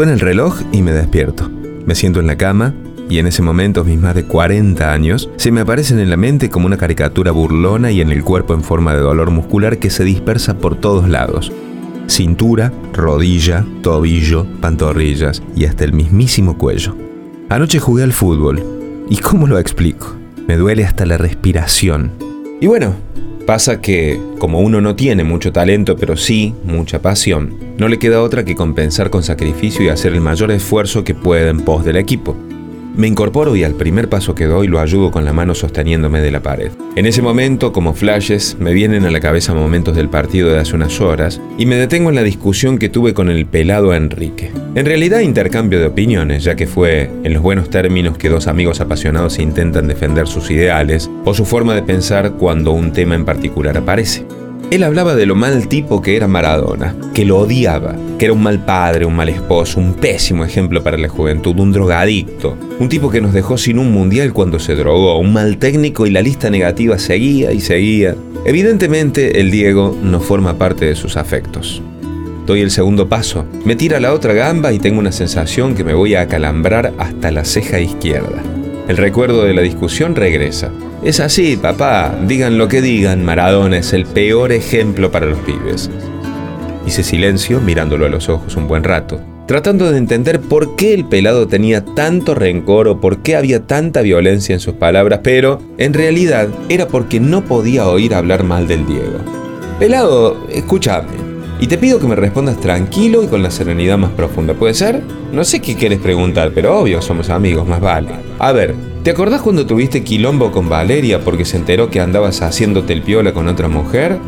Suena el reloj y me despierto. Me siento en la cama y en ese momento mis más de 40 años se me aparecen en la mente como una caricatura burlona y en el cuerpo en forma de dolor muscular que se dispersa por todos lados. Cintura, rodilla, tobillo, pantorrillas y hasta el mismísimo cuello. Anoche jugué al fútbol. ¿Y cómo lo explico? Me duele hasta la respiración. Y bueno, pasa que, como uno no tiene mucho talento, pero sí mucha pasión, no le queda otra que compensar con sacrificio y hacer el mayor esfuerzo que pueda en pos del equipo. Me incorporo y al primer paso que doy lo ayudo con la mano sosteniéndome de la pared. En ese momento, como flashes, me vienen a la cabeza momentos del partido de hace unas horas y me detengo en la discusión que tuve con el pelado Enrique. En realidad intercambio de opiniones, ya que fue en los buenos términos que dos amigos apasionados intentan defender sus ideales o su forma de pensar cuando un tema en particular aparece. Él hablaba de lo mal tipo que era Maradona, que lo odiaba, que era un mal padre, un mal esposo, un pésimo ejemplo para la juventud, un drogadicto, un tipo que nos dejó sin un mundial cuando se drogó, un mal técnico y la lista negativa seguía y seguía. Evidentemente el Diego no forma parte de sus afectos. Doy el segundo paso, me tira la otra gamba y tengo una sensación que me voy a acalambrar hasta la ceja izquierda. El recuerdo de la discusión regresa. Es así, papá. Digan lo que digan, Maradona es el peor ejemplo para los pibes. Hice silencio mirándolo a los ojos un buen rato, tratando de entender por qué el pelado tenía tanto rencor o por qué había tanta violencia en sus palabras, pero en realidad era porque no podía oír hablar mal del Diego. Pelado, escúchame. Y te pido que me respondas tranquilo y con la serenidad más profunda. ¿Puede ser? No sé qué quieres preguntar, pero obvio, somos amigos, más vale. A ver, ¿te acordás cuando tuviste quilombo con Valeria porque se enteró que andabas haciéndote el piola con otra mujer?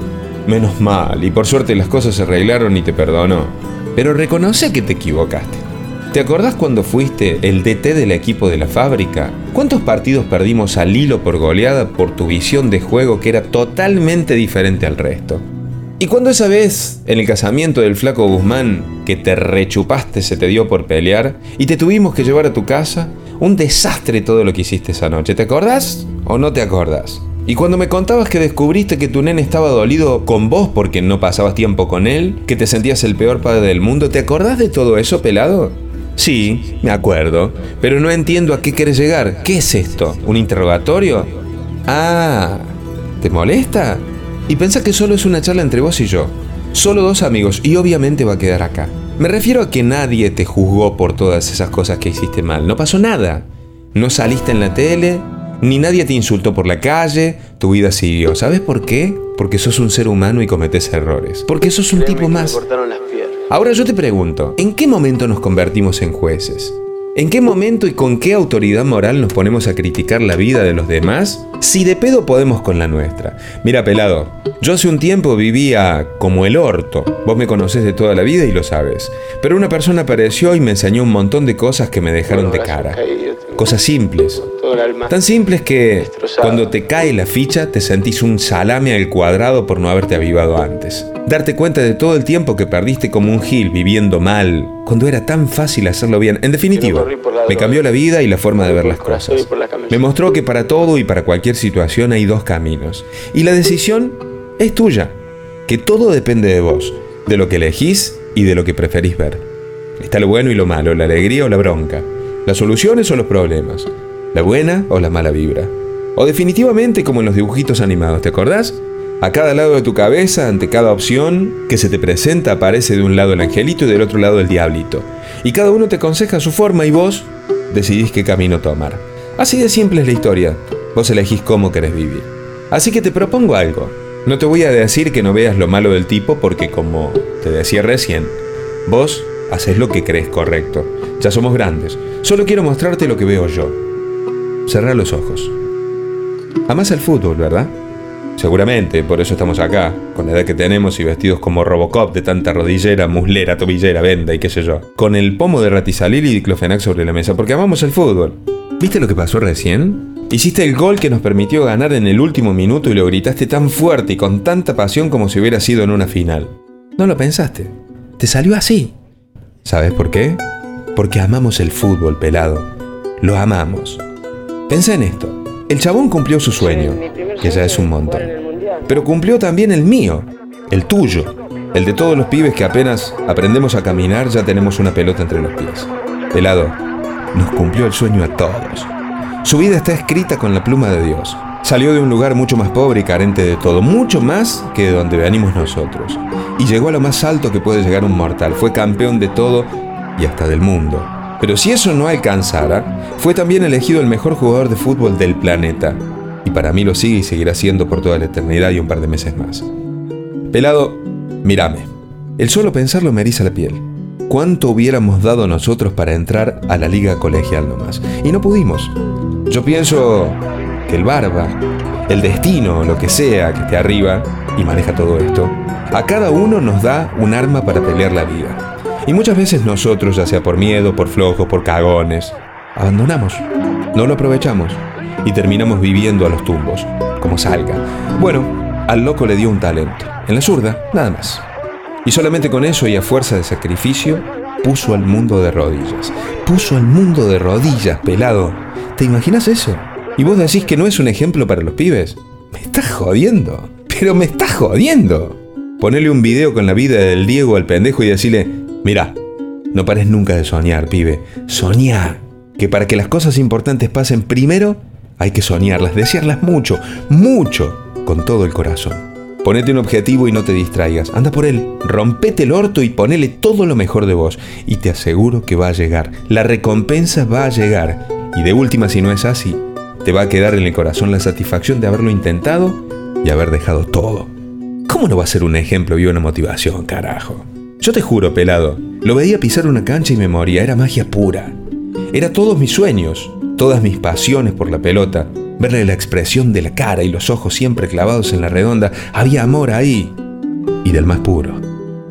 Menos mal, y por suerte las cosas se arreglaron y te perdonó. Pero reconoce que te equivocaste. ¿Te acordás cuando fuiste el DT del equipo de la fábrica? ¿Cuántos partidos perdimos al hilo por goleada por tu visión de juego que era totalmente diferente al resto? Y cuando esa vez, en el casamiento del flaco Guzmán, que te rechupaste se te dio por pelear y te tuvimos que llevar a tu casa, un desastre todo lo que hiciste esa noche. ¿Te acordás o no te acordás? Y cuando me contabas que descubriste que tu nene estaba dolido con vos porque no pasabas tiempo con él, que te sentías el peor padre del mundo, ¿te acordás de todo eso, pelado? Sí, me acuerdo, pero no entiendo a qué quieres llegar. ¿Qué es esto? ¿Un interrogatorio? Ah, ¿te molesta? Y pensá que solo es una charla entre vos y yo. Solo dos amigos y obviamente va a quedar acá. Me refiero a que nadie te juzgó por todas esas cosas que hiciste mal. No pasó nada. No saliste en la tele, ni nadie te insultó por la calle, tu vida siguió. ¿Sabes por qué? Porque sos un ser humano y cometes errores. Porque sos un tipo más. Ahora yo te pregunto, ¿en qué momento nos convertimos en jueces? ¿En qué momento y con qué autoridad moral nos ponemos a criticar la vida de los demás? Si de pedo podemos con la nuestra. Mira, pelado, yo hace un tiempo vivía como el orto. Vos me conocés de toda la vida y lo sabes. Pero una persona apareció y me enseñó un montón de cosas que me dejaron de cara. Cosas simples. Tan simples que cuando te cae la ficha te sentís un salame al cuadrado por no haberte avivado antes. Darte cuenta de todo el tiempo que perdiste como un gil viviendo mal, cuando era tan fácil hacerlo bien. En definitiva, me cambió la vida y la forma de ver las cosas. Me mostró que para todo y para cualquier situación hay dos caminos. Y la decisión es tuya. Que todo depende de vos, de lo que elegís y de lo que preferís ver. Está lo bueno y lo malo, la alegría o la bronca, las soluciones o los problemas, la buena o la mala vibra. O definitivamente como en los dibujitos animados, ¿te acordás? A cada lado de tu cabeza, ante cada opción que se te presenta, aparece de un lado el angelito y del otro lado el diablito. Y cada uno te aconseja su forma y vos decidís qué camino tomar. Así de simple es la historia. Vos elegís cómo querés vivir. Así que te propongo algo. No te voy a decir que no veas lo malo del tipo porque como te decía recién, vos haces lo que crees correcto. Ya somos grandes. Solo quiero mostrarte lo que veo yo. Cerra los ojos. Amás el fútbol, ¿verdad? Seguramente, por eso estamos acá, con la edad que tenemos y vestidos como Robocop de tanta rodillera, muslera, tobillera, venda y qué sé yo. Con el pomo de ratizalil y diclofenac sobre la mesa, porque amamos el fútbol. ¿Viste lo que pasó recién? Hiciste el gol que nos permitió ganar en el último minuto y lo gritaste tan fuerte y con tanta pasión como si hubiera sido en una final. No lo pensaste. Te salió así. ¿Sabes por qué? Porque amamos el fútbol, pelado. Lo amamos. Pensa en esto. El chabón cumplió su sueño, que ya es un montón. Pero cumplió también el mío, el tuyo. El de todos los pibes que apenas aprendemos a caminar ya tenemos una pelota entre los pies. Pelado, nos cumplió el sueño a todos. Su vida está escrita con la pluma de Dios. Salió de un lugar mucho más pobre y carente de todo, mucho más que de donde venimos nosotros. Y llegó a lo más alto que puede llegar un mortal. Fue campeón de todo y hasta del mundo. Pero si eso no alcanzara, fue también elegido el mejor jugador de fútbol del planeta. Y para mí lo sigue y seguirá siendo por toda la eternidad y un par de meses más. Pelado, mírame. El solo pensarlo me eriza la piel. ¿Cuánto hubiéramos dado nosotros para entrar a la liga colegial nomás? Y no pudimos. Yo pienso que el barba, el destino, lo que sea que esté arriba y maneja todo esto, a cada uno nos da un arma para pelear la vida. Y muchas veces nosotros, ya sea por miedo, por flojo, por cagones, abandonamos, no lo aprovechamos y terminamos viviendo a los tumbos, como salga. Bueno, al loco le dio un talento, en la zurda, nada más. Y solamente con eso y a fuerza de sacrificio, puso al mundo de rodillas. Puso al mundo de rodillas, pelado. ¿Te imaginas eso? ¿Y vos decís que no es un ejemplo para los pibes? Me estás jodiendo. Pero me estás jodiendo. Ponele un video con la vida del Diego al pendejo y decirle, Mira, no pares nunca de soñar, pibe. Soñar. Que para que las cosas importantes pasen primero, hay que soñarlas, desearlas mucho, mucho, con todo el corazón. Ponete un objetivo y no te distraigas. Anda por él, rompete el orto y ponele todo lo mejor de vos. Y te aseguro que va a llegar. La recompensa va a llegar. Y de última, si no es así, te va a quedar en el corazón la satisfacción de haberlo intentado y haber dejado todo. ¿Cómo no va a ser un ejemplo y una motivación, carajo? Yo te juro, pelado, lo veía pisar una cancha y me moría, era magia pura. Era todos mis sueños, todas mis pasiones por la pelota, verle la expresión de la cara y los ojos siempre clavados en la redonda, había amor ahí, y del más puro.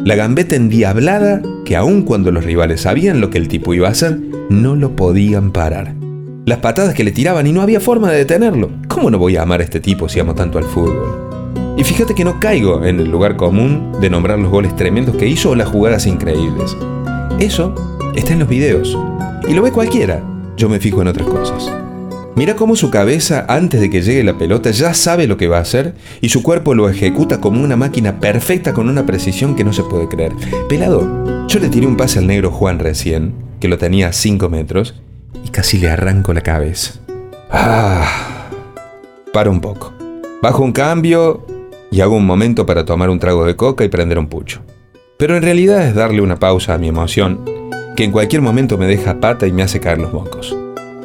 La gambeta endiablada que aun cuando los rivales sabían lo que el tipo iba a hacer, no lo podían parar. Las patadas que le tiraban y no había forma de detenerlo. ¿Cómo no voy a amar a este tipo si amo tanto al fútbol? Y fíjate que no caigo en el lugar común de nombrar los goles tremendos que hizo o las jugadas increíbles. Eso está en los videos. Y lo ve cualquiera. Yo me fijo en otras cosas. Mira cómo su cabeza, antes de que llegue la pelota, ya sabe lo que va a hacer y su cuerpo lo ejecuta como una máquina perfecta con una precisión que no se puede creer. Pelado, yo le tiré un pase al negro Juan recién, que lo tenía a 5 metros, y casi le arranco la cabeza. Ah, para un poco. Bajo un cambio y hago un momento para tomar un trago de coca y prender un pucho. Pero en realidad es darle una pausa a mi emoción, que en cualquier momento me deja pata y me hace caer los mocos.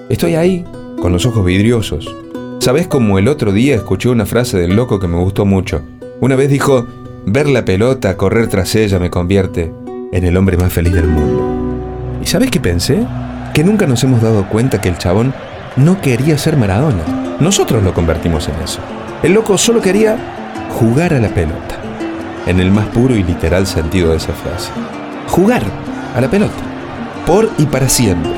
Estoy ahí, con los ojos vidriosos. ¿Sabes cómo el otro día escuché una frase del loco que me gustó mucho? Una vez dijo, ver la pelota, correr tras ella me convierte en el hombre más feliz del mundo. ¿Y sabes qué pensé? Que nunca nos hemos dado cuenta que el chabón no quería ser Maradona. Nosotros lo convertimos en eso. El loco solo quería jugar a la pelota, en el más puro y literal sentido de esa frase. Jugar a la pelota, por y para siempre,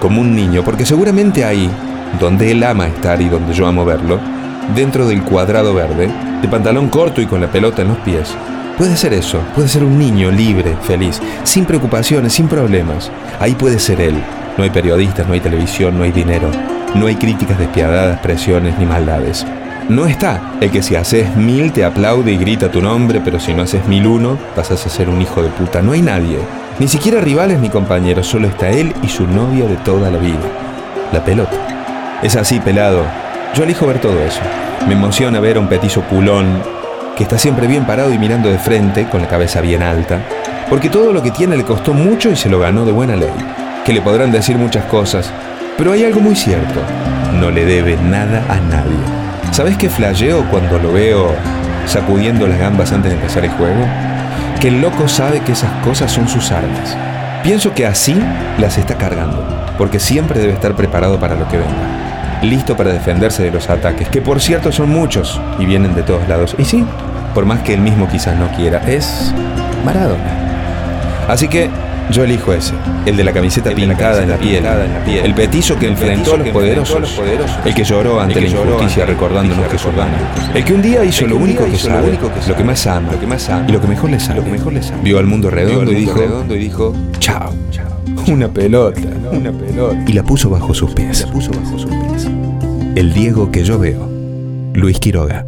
como un niño, porque seguramente ahí, donde él ama estar y donde yo amo verlo, dentro del cuadrado verde, de pantalón corto y con la pelota en los pies, puede ser eso, puede ser un niño libre, feliz, sin preocupaciones, sin problemas. Ahí puede ser él. No hay periodistas, no hay televisión, no hay dinero, no hay críticas despiadadas, presiones ni maldades. No está el que si haces mil te aplaude y grita tu nombre, pero si no haces mil uno, pasas a ser un hijo de puta. No hay nadie, ni siquiera rivales ni compañeros, solo está él y su novia de toda la vida, la pelota. Es así, pelado. Yo elijo ver todo eso. Me emociona ver a un petizo pulón que está siempre bien parado y mirando de frente, con la cabeza bien alta, porque todo lo que tiene le costó mucho y se lo ganó de buena ley. Que le podrán decir muchas cosas, pero hay algo muy cierto, no le debe nada a nadie. ¿Sabes qué flasheo cuando lo veo sacudiendo las gambas antes de empezar el juego? Que el loco sabe que esas cosas son sus armas. Pienso que así las está cargando, porque siempre debe estar preparado para lo que venga. Listo para defenderse de los ataques, que por cierto son muchos y vienen de todos lados. Y sí, por más que él mismo quizás no quiera, es Maradona. Así que yo elijo ese, el de la camiseta pintada en la piel, el petizo que enfrentó a los poderosos, el que lloró ante la injusticia recordándonos que Jordana, el que un día hizo lo único que sabe, lo que más ama. y lo que mejor le sabe. Vio al mundo redondo y dijo, chao, una pelota, una pelota. Y la puso bajo sus pies. El Diego que yo veo, Luis Quiroga.